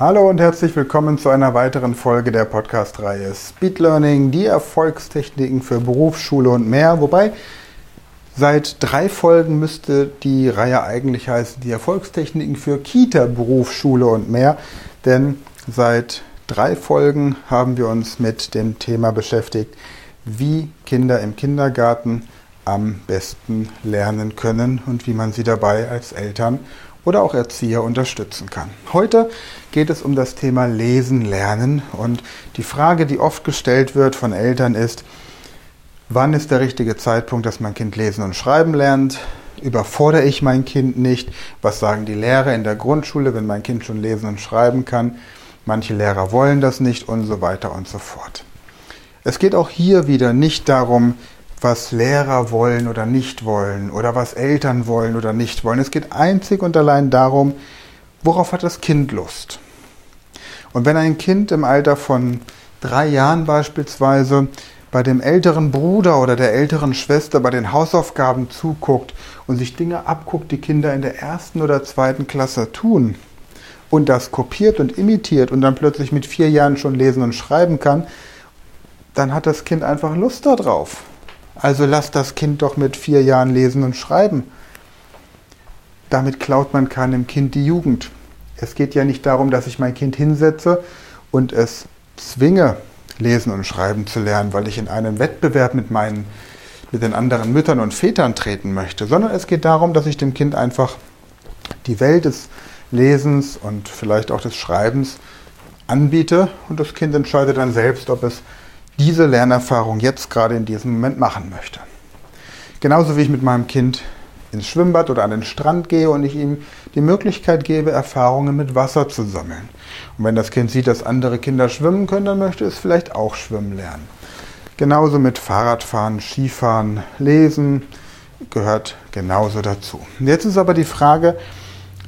Hallo und herzlich willkommen zu einer weiteren Folge der Podcast-Reihe Speed Learning, die Erfolgstechniken für Berufsschule und mehr. Wobei seit drei Folgen müsste die Reihe eigentlich heißen, die Erfolgstechniken für Kita, Berufsschule und mehr. Denn seit drei Folgen haben wir uns mit dem Thema beschäftigt, wie Kinder im Kindergarten am besten lernen können und wie man sie dabei als Eltern oder auch Erzieher unterstützen kann. Heute geht es um das Thema Lesen lernen und die Frage, die oft gestellt wird von Eltern ist, wann ist der richtige Zeitpunkt, dass mein Kind lesen und schreiben lernt? Überfordere ich mein Kind nicht? Was sagen die Lehrer in der Grundschule, wenn mein Kind schon lesen und schreiben kann? Manche Lehrer wollen das nicht und so weiter und so fort. Es geht auch hier wieder nicht darum, was Lehrer wollen oder nicht wollen oder was Eltern wollen oder nicht wollen. Es geht einzig und allein darum, worauf hat das Kind Lust. Und wenn ein Kind im Alter von drei Jahren beispielsweise bei dem älteren Bruder oder der älteren Schwester bei den Hausaufgaben zuguckt und sich Dinge abguckt, die Kinder in der ersten oder zweiten Klasse tun und das kopiert und imitiert und dann plötzlich mit vier Jahren schon lesen und schreiben kann, dann hat das Kind einfach Lust darauf. Also lasst das Kind doch mit vier Jahren lesen und schreiben. Damit klaut man keinem Kind die Jugend. Es geht ja nicht darum, dass ich mein Kind hinsetze und es zwinge, lesen und schreiben zu lernen, weil ich in einen Wettbewerb mit meinen mit den anderen Müttern und Vätern treten möchte, sondern es geht darum, dass ich dem Kind einfach die Welt des Lesens und vielleicht auch des Schreibens anbiete und das Kind entscheidet dann selbst, ob es diese Lernerfahrung jetzt gerade in diesem Moment machen möchte. Genauso wie ich mit meinem Kind ins Schwimmbad oder an den Strand gehe und ich ihm die Möglichkeit gebe, Erfahrungen mit Wasser zu sammeln. Und wenn das Kind sieht, dass andere Kinder schwimmen können, dann möchte es vielleicht auch schwimmen lernen. Genauso mit Fahrradfahren, Skifahren, Lesen gehört genauso dazu. Jetzt ist aber die Frage,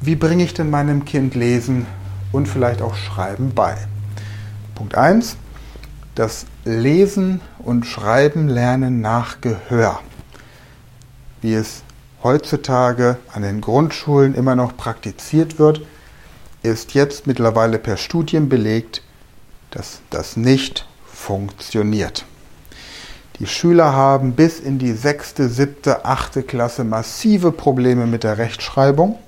wie bringe ich denn meinem Kind Lesen und vielleicht auch Schreiben bei? Punkt 1 das Lesen und Schreiben lernen nach Gehör, wie es heutzutage an den Grundschulen immer noch praktiziert wird, ist jetzt mittlerweile per Studien belegt, dass das nicht funktioniert. Die Schüler haben bis in die sechste, siebte, achte Klasse massive Probleme mit der Rechtschreibung.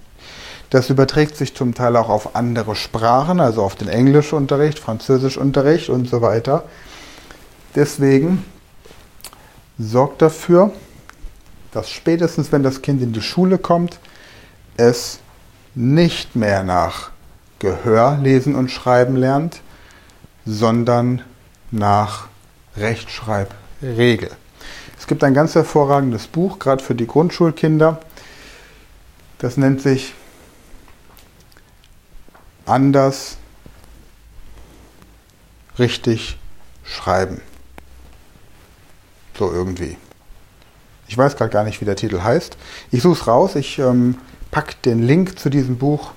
Das überträgt sich zum Teil auch auf andere Sprachen, also auf den Englischunterricht, Französischunterricht und so weiter. Deswegen sorgt dafür, dass spätestens, wenn das Kind in die Schule kommt, es nicht mehr nach Gehör lesen und schreiben lernt, sondern nach Rechtschreibregel. Es gibt ein ganz hervorragendes Buch, gerade für die Grundschulkinder. Das nennt sich anders richtig schreiben. So irgendwie. Ich weiß gerade gar nicht, wie der Titel heißt. Ich suche es raus. Ich ähm, packe den Link zu diesem Buch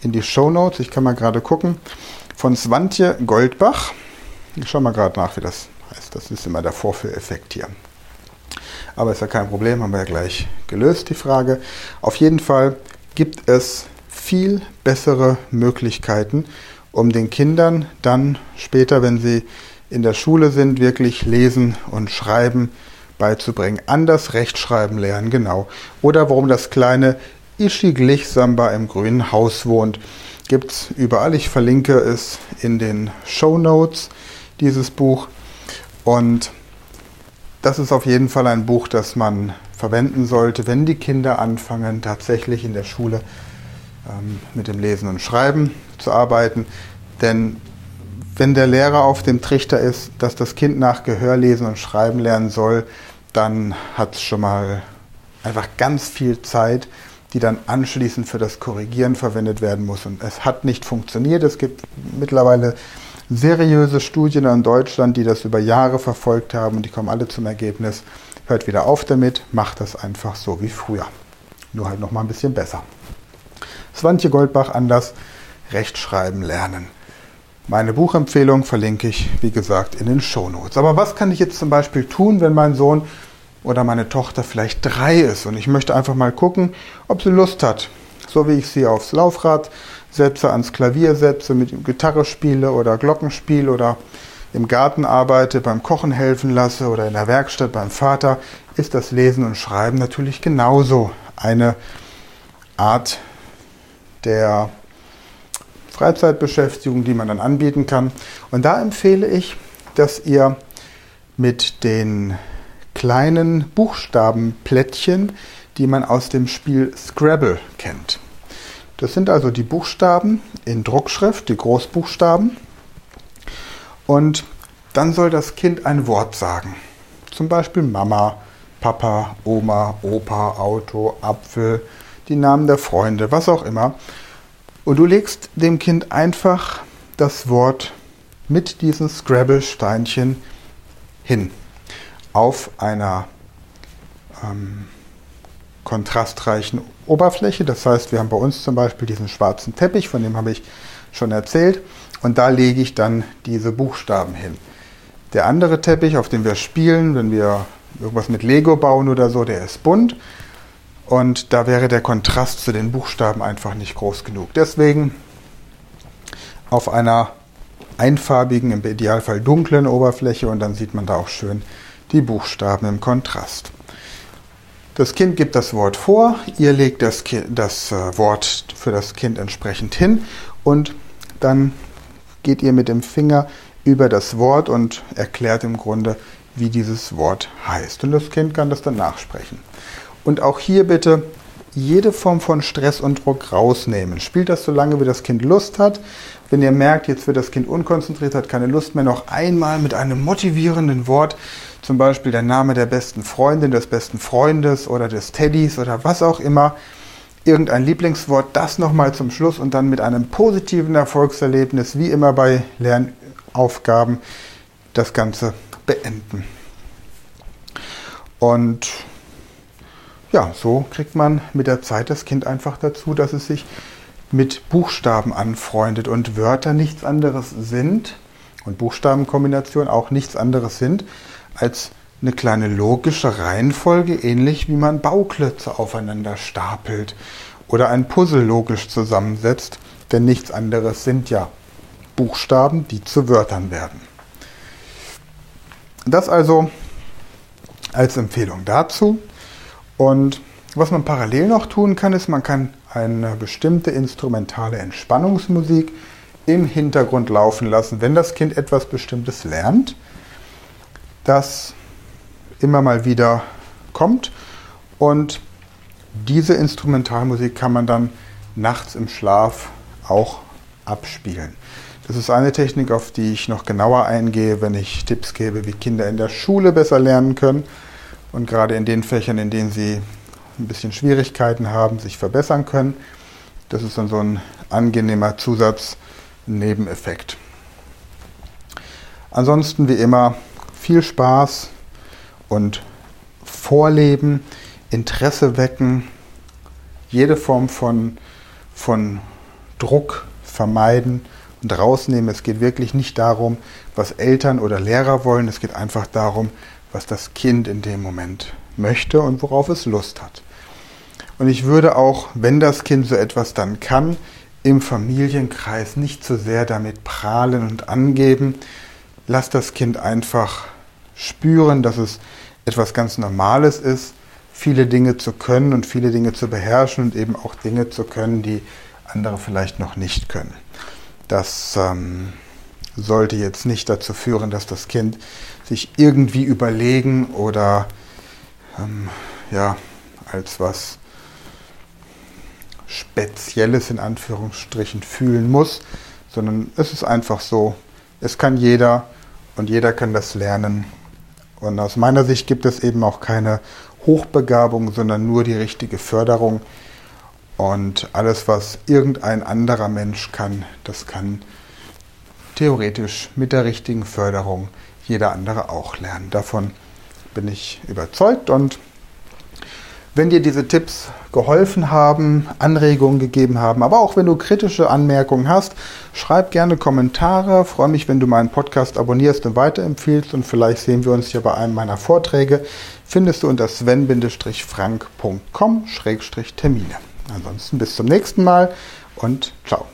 in die Show Notes. Ich kann mal gerade gucken. Von Swantje Goldbach. Ich schaue mal gerade nach, wie das heißt. Das ist immer der Vorführeffekt hier. Aber ist ja kein Problem, haben wir ja gleich gelöst, die Frage. Auf jeden Fall gibt es viel bessere Möglichkeiten, um den Kindern dann später, wenn sie in der Schule sind, wirklich lesen und schreiben beizubringen. Anders Rechtschreiben lernen, genau. Oder warum das kleine Ischiglich Samba im grünen Haus wohnt. Gibt es überall. Ich verlinke es in den Show Notes, dieses Buch. Und das ist auf jeden Fall ein Buch, das man verwenden sollte, wenn die Kinder anfangen, tatsächlich in der Schule ähm, mit dem Lesen und Schreiben zu arbeiten. Denn wenn der Lehrer auf dem Trichter ist, dass das Kind nach Gehör lesen und schreiben lernen soll, dann hat es schon mal einfach ganz viel Zeit, die dann anschließend für das Korrigieren verwendet werden muss. Und es hat nicht funktioniert. Es gibt mittlerweile seriöse Studien in Deutschland, die das über Jahre verfolgt haben und die kommen alle zum Ergebnis, hört wieder auf damit, macht das einfach so wie früher. Nur halt noch mal ein bisschen besser. Swantje Goldbach anders Rechtschreiben lernen. Meine Buchempfehlung verlinke ich, wie gesagt, in den Shownotes. Aber was kann ich jetzt zum Beispiel tun, wenn mein Sohn oder meine Tochter vielleicht drei ist und ich möchte einfach mal gucken, ob sie Lust hat, so wie ich sie aufs Laufrad Sätze ans Klavier setze, mit Gitarre spiele oder Glockenspiel oder im Garten arbeite, beim Kochen helfen lasse oder in der Werkstatt beim Vater, ist das Lesen und Schreiben natürlich genauso eine Art der Freizeitbeschäftigung, die man dann anbieten kann. Und da empfehle ich, dass ihr mit den kleinen Buchstabenplättchen, die man aus dem Spiel Scrabble kennt. Das sind also die Buchstaben in Druckschrift, die Großbuchstaben. Und dann soll das Kind ein Wort sagen. Zum Beispiel Mama, Papa, Oma, Opa, Auto, Apfel, die Namen der Freunde, was auch immer. Und du legst dem Kind einfach das Wort mit diesen Scrabble-Steinchen hin auf einer ähm, kontrastreichen Oberfläche. Das heißt, wir haben bei uns zum Beispiel diesen schwarzen Teppich, von dem habe ich schon erzählt. Und da lege ich dann diese Buchstaben hin. Der andere Teppich, auf dem wir spielen, wenn wir irgendwas mit Lego bauen oder so, der ist bunt. Und da wäre der Kontrast zu den Buchstaben einfach nicht groß genug. Deswegen auf einer einfarbigen, im Idealfall dunklen Oberfläche und dann sieht man da auch schön die Buchstaben im Kontrast. Das Kind gibt das Wort vor, ihr legt das, kind, das äh, Wort für das Kind entsprechend hin und dann geht ihr mit dem Finger über das Wort und erklärt im Grunde, wie dieses Wort heißt. Und das Kind kann das dann nachsprechen. Und auch hier bitte jede Form von Stress und Druck rausnehmen. Spielt das so lange, wie das Kind Lust hat. Wenn ihr merkt, jetzt wird das Kind unkonzentriert, hat keine Lust mehr, noch einmal mit einem motivierenden Wort zum Beispiel der Name der besten Freundin, des besten Freundes oder des Teddys oder was auch immer, irgendein Lieblingswort, das nochmal zum Schluss und dann mit einem positiven Erfolgserlebnis, wie immer bei Lernaufgaben, das Ganze beenden. Und ja, so kriegt man mit der Zeit das Kind einfach dazu, dass es sich mit Buchstaben anfreundet und Wörter nichts anderes sind und Buchstabenkombinationen auch nichts anderes sind als eine kleine logische Reihenfolge, ähnlich wie man Bauklötze aufeinander stapelt oder ein Puzzle logisch zusammensetzt, denn nichts anderes sind ja Buchstaben, die zu Wörtern werden. Das also als Empfehlung dazu. Und was man parallel noch tun kann, ist, man kann eine bestimmte instrumentale Entspannungsmusik im Hintergrund laufen lassen, wenn das Kind etwas Bestimmtes lernt das immer mal wieder kommt. Und diese Instrumentalmusik kann man dann nachts im Schlaf auch abspielen. Das ist eine Technik, auf die ich noch genauer eingehe, wenn ich Tipps gebe, wie Kinder in der Schule besser lernen können und gerade in den Fächern, in denen sie ein bisschen Schwierigkeiten haben, sich verbessern können. Das ist dann so ein angenehmer Zusatz-Nebeneffekt. Ansonsten wie immer viel Spaß und Vorleben, Interesse wecken, jede Form von, von Druck vermeiden und rausnehmen. Es geht wirklich nicht darum, was Eltern oder Lehrer wollen, es geht einfach darum, was das Kind in dem Moment möchte und worauf es Lust hat. Und ich würde auch, wenn das Kind so etwas dann kann, im Familienkreis nicht zu so sehr damit prahlen und angeben. Lass das Kind einfach spüren, dass es etwas ganz Normales ist, viele Dinge zu können und viele Dinge zu beherrschen und eben auch Dinge zu können, die andere vielleicht noch nicht können. Das ähm, sollte jetzt nicht dazu führen, dass das Kind sich irgendwie überlegen oder ähm, ja, als was Spezielles in Anführungsstrichen fühlen muss, sondern es ist einfach so, es kann jeder und jeder kann das lernen und aus meiner Sicht gibt es eben auch keine Hochbegabung, sondern nur die richtige Förderung. Und alles, was irgendein anderer Mensch kann, das kann theoretisch mit der richtigen Förderung jeder andere auch lernen. Davon bin ich überzeugt und wenn dir diese Tipps geholfen haben, Anregungen gegeben haben, aber auch wenn du kritische Anmerkungen hast, schreib gerne Kommentare. Freue mich, wenn du meinen Podcast abonnierst und weiterempfiehlst und vielleicht sehen wir uns hier bei einem meiner Vorträge. Findest du unter sven-frank.com-termine. Ansonsten bis zum nächsten Mal und ciao.